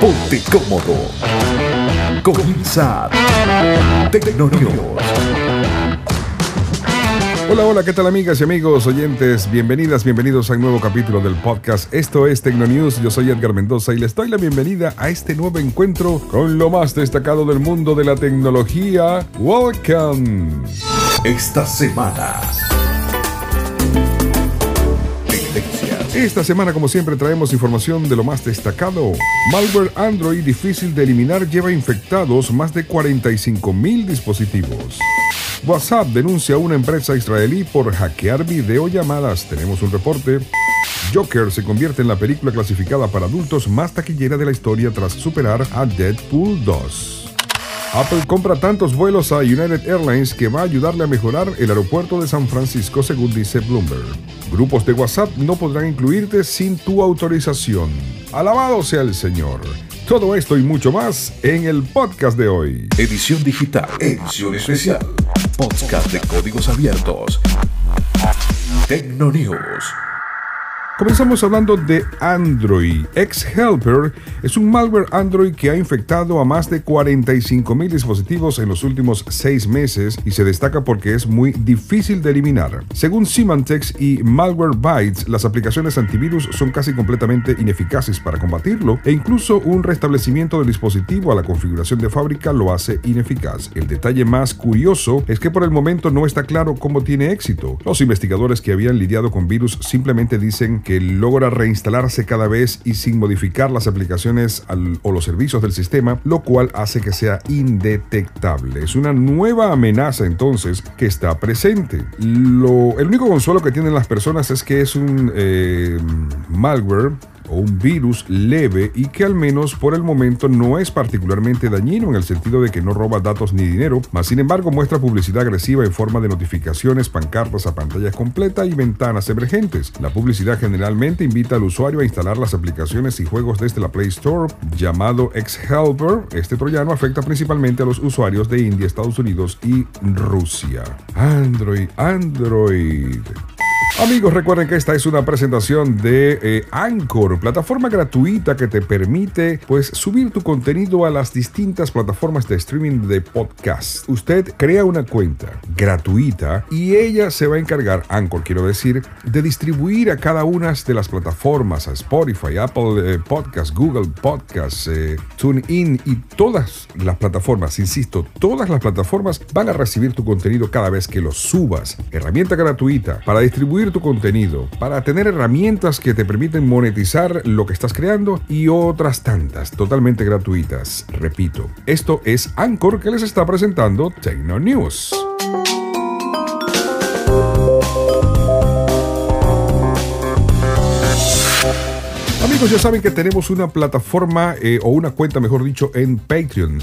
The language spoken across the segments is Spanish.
Ponte cómodo. Comienza Tecnonews. Hola, hola, ¿qué tal amigas y amigos, oyentes? Bienvenidas, bienvenidos a un nuevo capítulo del podcast. Esto es Tecnonews, yo soy Edgar Mendoza y les doy la bienvenida a este nuevo encuentro con lo más destacado del mundo de la tecnología. Welcome. Esta semana. Esta semana, como siempre, traemos información de lo más destacado. Malware Android difícil de eliminar lleva infectados más de 45 mil dispositivos. WhatsApp denuncia a una empresa israelí por hackear videollamadas. Tenemos un reporte. Joker se convierte en la película clasificada para adultos más taquillera de la historia tras superar a Deadpool 2. Apple compra tantos vuelos a United Airlines que va a ayudarle a mejorar el aeropuerto de San Francisco, según dice Bloomberg. Grupos de WhatsApp no podrán incluirte sin tu autorización. Alabado sea el Señor. Todo esto y mucho más en el podcast de hoy. Edición digital. Edición especial. Podcast de códigos abiertos. Tecnonews. Comenzamos hablando de Android. X-Helper es un malware Android que ha infectado a más de 45.000 dispositivos en los últimos seis meses y se destaca porque es muy difícil de eliminar. Según Symantec y Malwarebytes, las aplicaciones antivirus son casi completamente ineficaces para combatirlo e incluso un restablecimiento del dispositivo a la configuración de fábrica lo hace ineficaz. El detalle más curioso es que por el momento no está claro cómo tiene éxito. Los investigadores que habían lidiado con virus simplemente dicen que logra reinstalarse cada vez y sin modificar las aplicaciones o los servicios del sistema, lo cual hace que sea indetectable. Es una nueva amenaza entonces que está presente. Lo, el único consuelo que tienen las personas es que es un eh, malware o un virus leve y que al menos por el momento no es particularmente dañino en el sentido de que no roba datos ni dinero, mas sin embargo muestra publicidad agresiva en forma de notificaciones, pancartas a pantalla completa y ventanas emergentes. La publicidad generalmente invita al usuario a instalar las aplicaciones y juegos desde la Play Store llamado X-Helper. Este troyano afecta principalmente a los usuarios de India, Estados Unidos y Rusia. Android, Android. Amigos, recuerden que esta es una presentación de eh, Anchor, plataforma gratuita que te permite pues subir tu contenido a las distintas plataformas de streaming de podcast. Usted crea una cuenta gratuita y ella se va a encargar, Anchor quiero decir, de distribuir a cada una de las plataformas, a Spotify, Apple eh, Podcast, Google Podcast, eh, TuneIn y todas las plataformas, insisto, todas las plataformas van a recibir tu contenido cada vez que lo subas. Herramienta gratuita para distribuir tu contenido, para tener herramientas que te permiten monetizar lo que estás creando y otras tantas totalmente gratuitas. Repito, esto es Anchor que les está presentando Tecno News. Amigos, ya saben que tenemos una plataforma eh, o una cuenta, mejor dicho, en Patreon.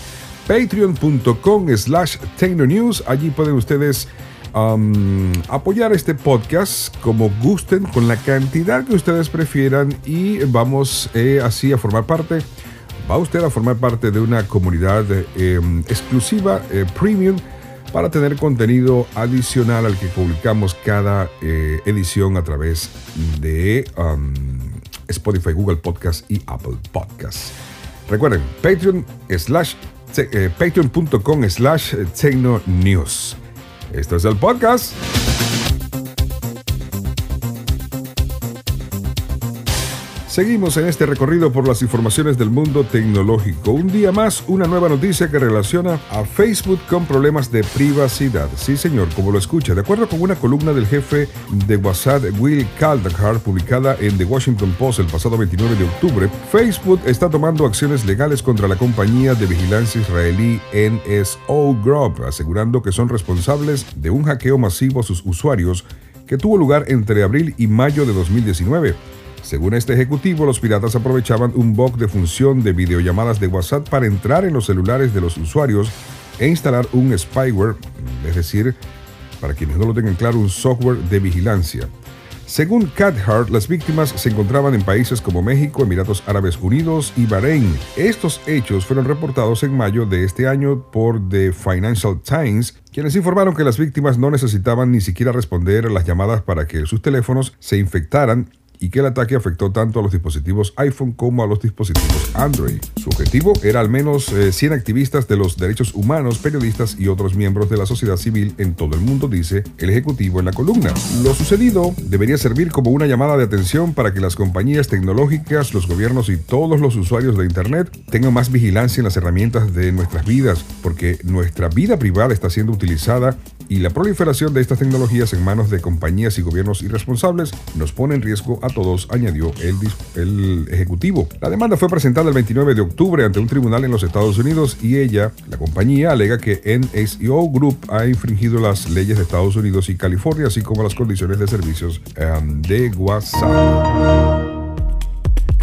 Patreon.com slash Tecnonews. Allí pueden ustedes apoyar este podcast como gusten, con la cantidad que ustedes prefieran y vamos eh, así a formar parte. Va usted a formar parte de una comunidad eh, exclusiva, eh, premium, para tener contenido adicional al que publicamos cada eh, edición a través de Spotify, Google Podcast y Apple Podcast. Recuerden, Patreon slash eh, patreon.com slash Tecno News. Esto es el podcast. Seguimos en este recorrido por las informaciones del mundo tecnológico. Un día más, una nueva noticia que relaciona a Facebook con problemas de privacidad. Sí, señor, como lo escucha. De acuerdo con una columna del jefe de WhatsApp, Will Kaldahar, publicada en The Washington Post el pasado 29 de octubre, Facebook está tomando acciones legales contra la compañía de vigilancia israelí NSO Group, asegurando que son responsables de un hackeo masivo a sus usuarios que tuvo lugar entre abril y mayo de 2019. Según este ejecutivo, los piratas aprovechaban un bug de función de videollamadas de WhatsApp para entrar en los celulares de los usuarios e instalar un spyware, es decir, para quienes no lo tengan claro, un software de vigilancia. Según Cathart, las víctimas se encontraban en países como México, Emiratos Árabes Unidos y Bahrein. Estos hechos fueron reportados en mayo de este año por The Financial Times, quienes informaron que las víctimas no necesitaban ni siquiera responder a las llamadas para que sus teléfonos se infectaran y que el ataque afectó tanto a los dispositivos iPhone como a los dispositivos Android. Su objetivo era al menos 100 eh, activistas de los derechos humanos, periodistas y otros miembros de la sociedad civil en todo el mundo, dice el ejecutivo en la columna. Lo sucedido debería servir como una llamada de atención para que las compañías tecnológicas, los gobiernos y todos los usuarios de Internet tengan más vigilancia en las herramientas de nuestras vidas, porque nuestra vida privada está siendo utilizada y la proliferación de estas tecnologías en manos de compañías y gobiernos irresponsables nos pone en riesgo a todos, añadió el, ejecutivo. La demanda fue presentada el 29 de octubre ante un tribunal en los Estados Unidos y ella, la compañía, alega que NSO Group ha infringido las leyes de Estados Unidos y California, así como las condiciones de servicios um, de WhatsApp.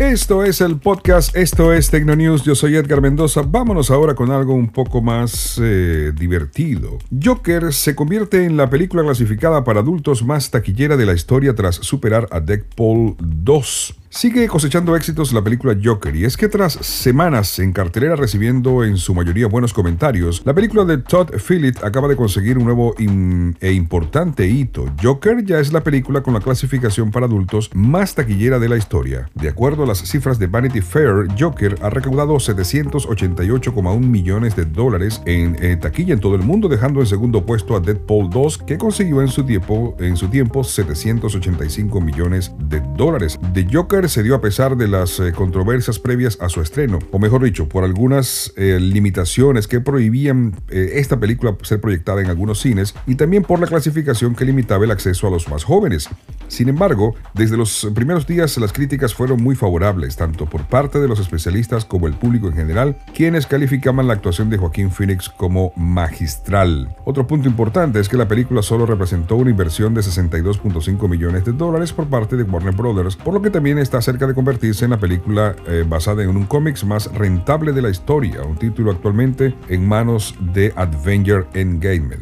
Esto es el podcast, esto es Tecnonews, yo soy Edgar Mendoza. Vámonos ahora con algo un poco más eh, divertido. Joker se convierte en la película clasificada para adultos más taquillera de la historia tras superar a Deadpool 2. Sigue cosechando éxitos la película Joker y es que tras semanas en cartelera recibiendo en su mayoría buenos comentarios, la película de Todd Phillips acaba de conseguir un nuevo e importante hito. Joker ya es la película con la clasificación para adultos más taquillera de la historia. De acuerdo a las cifras de Vanity Fair, Joker ha recaudado 788,1 millones de dólares en taquilla en todo el mundo, dejando en segundo puesto a Deadpool 2, que consiguió en su tiempo, en su tiempo 785 millones de dólares. De Joker se dio a pesar de las eh, controversias previas a su estreno, o mejor dicho, por algunas eh, limitaciones que prohibían eh, esta película ser proyectada en algunos cines y también por la clasificación que limitaba el acceso a los más jóvenes. Sin embargo, desde los primeros días las críticas fueron muy favorables, tanto por parte de los especialistas como el público en general, quienes calificaban la actuación de Joaquín Phoenix como magistral. Otro punto importante es que la película solo representó una inversión de 62.5 millones de dólares por parte de Warner Brothers, por lo que también es está cerca de convertirse en la película eh, basada en un cómics más rentable de la historia, un título actualmente en manos de Avenger Endgame.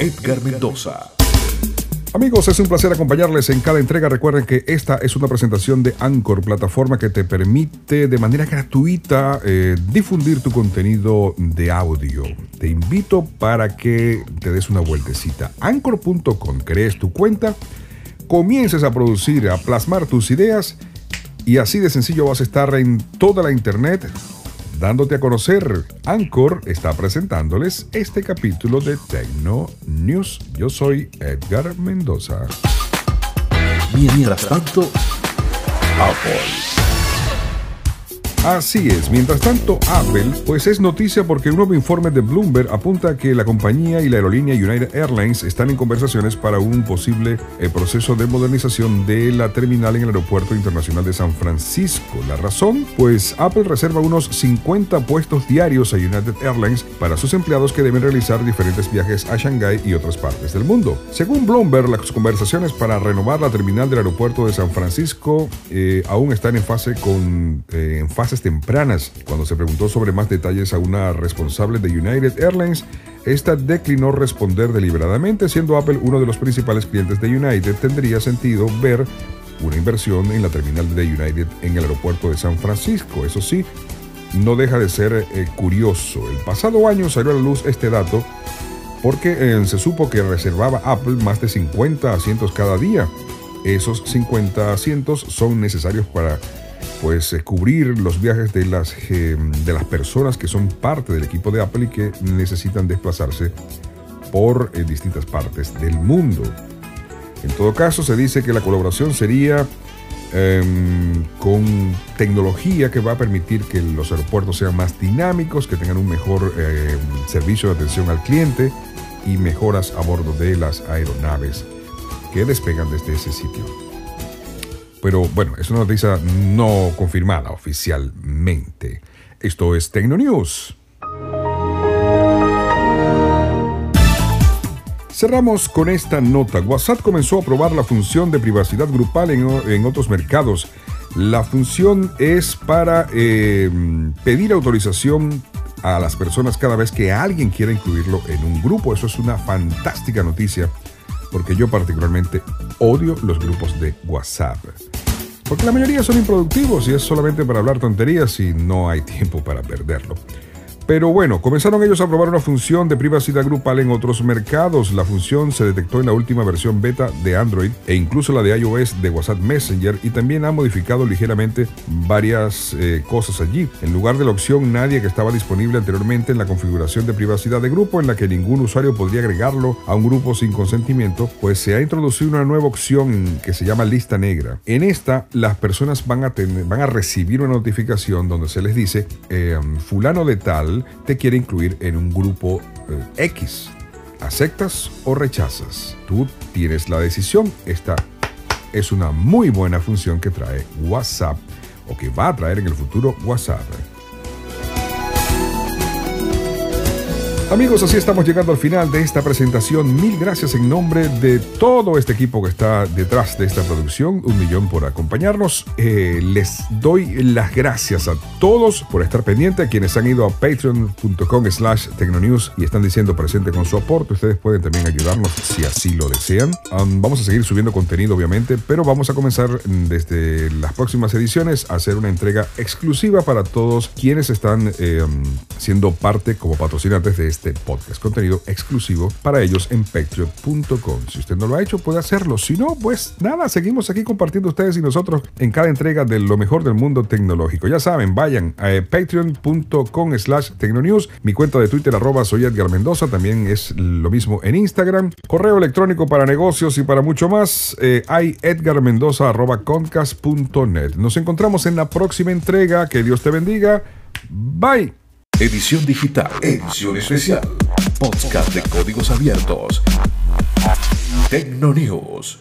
Edgar Mendoza. Amigos, es un placer acompañarles en cada entrega. Recuerden que esta es una presentación de Anchor, plataforma que te permite de manera gratuita eh, difundir tu contenido de audio. Te invito para que te des una vueltecita. Anchor.com, crees tu cuenta, comiences a producir, a plasmar tus ideas y así de sencillo vas a estar en toda la internet dándote a conocer. Anchor está presentándoles este capítulo de Tecno News. Yo soy Edgar Mendoza. Mientras tanto, Apple. Así es, mientras tanto Apple pues es noticia porque un nuevo informe de Bloomberg apunta que la compañía y la aerolínea United Airlines están en conversaciones para un posible eh, proceso de modernización de la terminal en el aeropuerto internacional de San Francisco. La razón, pues Apple reserva unos 50 puestos diarios a United Airlines para sus empleados que deben realizar diferentes viajes a Shanghái y otras partes del mundo. Según Bloomberg, las conversaciones para renovar la terminal del aeropuerto de San Francisco eh, aún están en fase con eh, en fase tempranas. Cuando se preguntó sobre más detalles a una responsable de United Airlines, esta declinó responder deliberadamente, siendo Apple uno de los principales clientes de United, tendría sentido ver una inversión en la terminal de United en el aeropuerto de San Francisco. Eso sí, no deja de ser eh, curioso. El pasado año salió a la luz este dato porque eh, se supo que reservaba Apple más de 50 asientos cada día. Esos 50 asientos son necesarios para pues eh, cubrir los viajes de las, eh, de las personas que son parte del equipo de Apple y que necesitan desplazarse por eh, distintas partes del mundo. En todo caso, se dice que la colaboración sería em, con tecnología que va a permitir que los aeropuertos sean más dinámicos, que tengan un mejor servicio de atención al cliente y mejoras a bordo de las aeronaves que despegan desde ese sitio. Pero bueno, es una noticia no confirmada oficialmente. Esto es Tecnonews. Cerramos con esta nota. WhatsApp comenzó a probar la función de privacidad grupal en, otros mercados. La función es para eh, pedir autorización a las personas cada vez que alguien quiera incluirlo en un grupo. Eso es una fantástica noticia porque yo particularmente odio los grupos de WhatsApp. Porque la mayoría son improductivos y es solamente para hablar tonterías y no hay tiempo para perderlo. Pero bueno, comenzaron ellos a probar una función de privacidad grupal en otros mercados. La función se detectó en la última versión beta de Android e incluso la de iOS de WhatsApp Messenger y también ha modificado ligeramente varias eh, cosas allí. En lugar de la opción nadie que estaba disponible anteriormente en la configuración de privacidad de grupo en la que ningún usuario podría agregarlo a un grupo sin consentimiento, pues se ha introducido una nueva opción que se llama lista negra. En esta las personas van a, tener, van a recibir una notificación donde se les dice eh, fulano de tal te quiere incluir en un grupo eh, X. ¿Aceptas o rechazas? Tú tienes la decisión. Esta es una muy buena función que trae WhatsApp o que va a traer en el futuro WhatsApp. Amigos, así estamos llegando al final de esta presentación. Mil gracias en nombre de todo este equipo que está detrás de esta producción. Un millón por acompañarnos. Eh, les doy las gracias a todos por estar pendientes. A quienes han ido a patreon.com slash tecnonews y están diciendo presente con su aporte. Ustedes pueden también ayudarnos si así lo desean. Vamos a seguir subiendo contenido, obviamente, pero vamos a comenzar desde las próximas ediciones a hacer una entrega exclusiva para todos quienes están um, siendo parte como patrocinantes de este este podcast, contenido exclusivo para ellos en patreon.com. Si usted no lo ha hecho, puede hacerlo. Si no, pues nada, seguimos aquí compartiendo ustedes y nosotros en cada entrega de lo mejor del mundo tecnológico. Ya saben, vayan a patreon.com slash tecnonews, mi cuenta de Twitter arroba soy Edgar Mendoza, también es lo mismo en Instagram, correo electrónico para negocios y para mucho más, eh, hay edgarmendoza arroba concast.net. Nos encontramos en la próxima entrega, que Dios te bendiga. Bye. Edición digital. Edición especial. Podcast de códigos abiertos. Tecno News.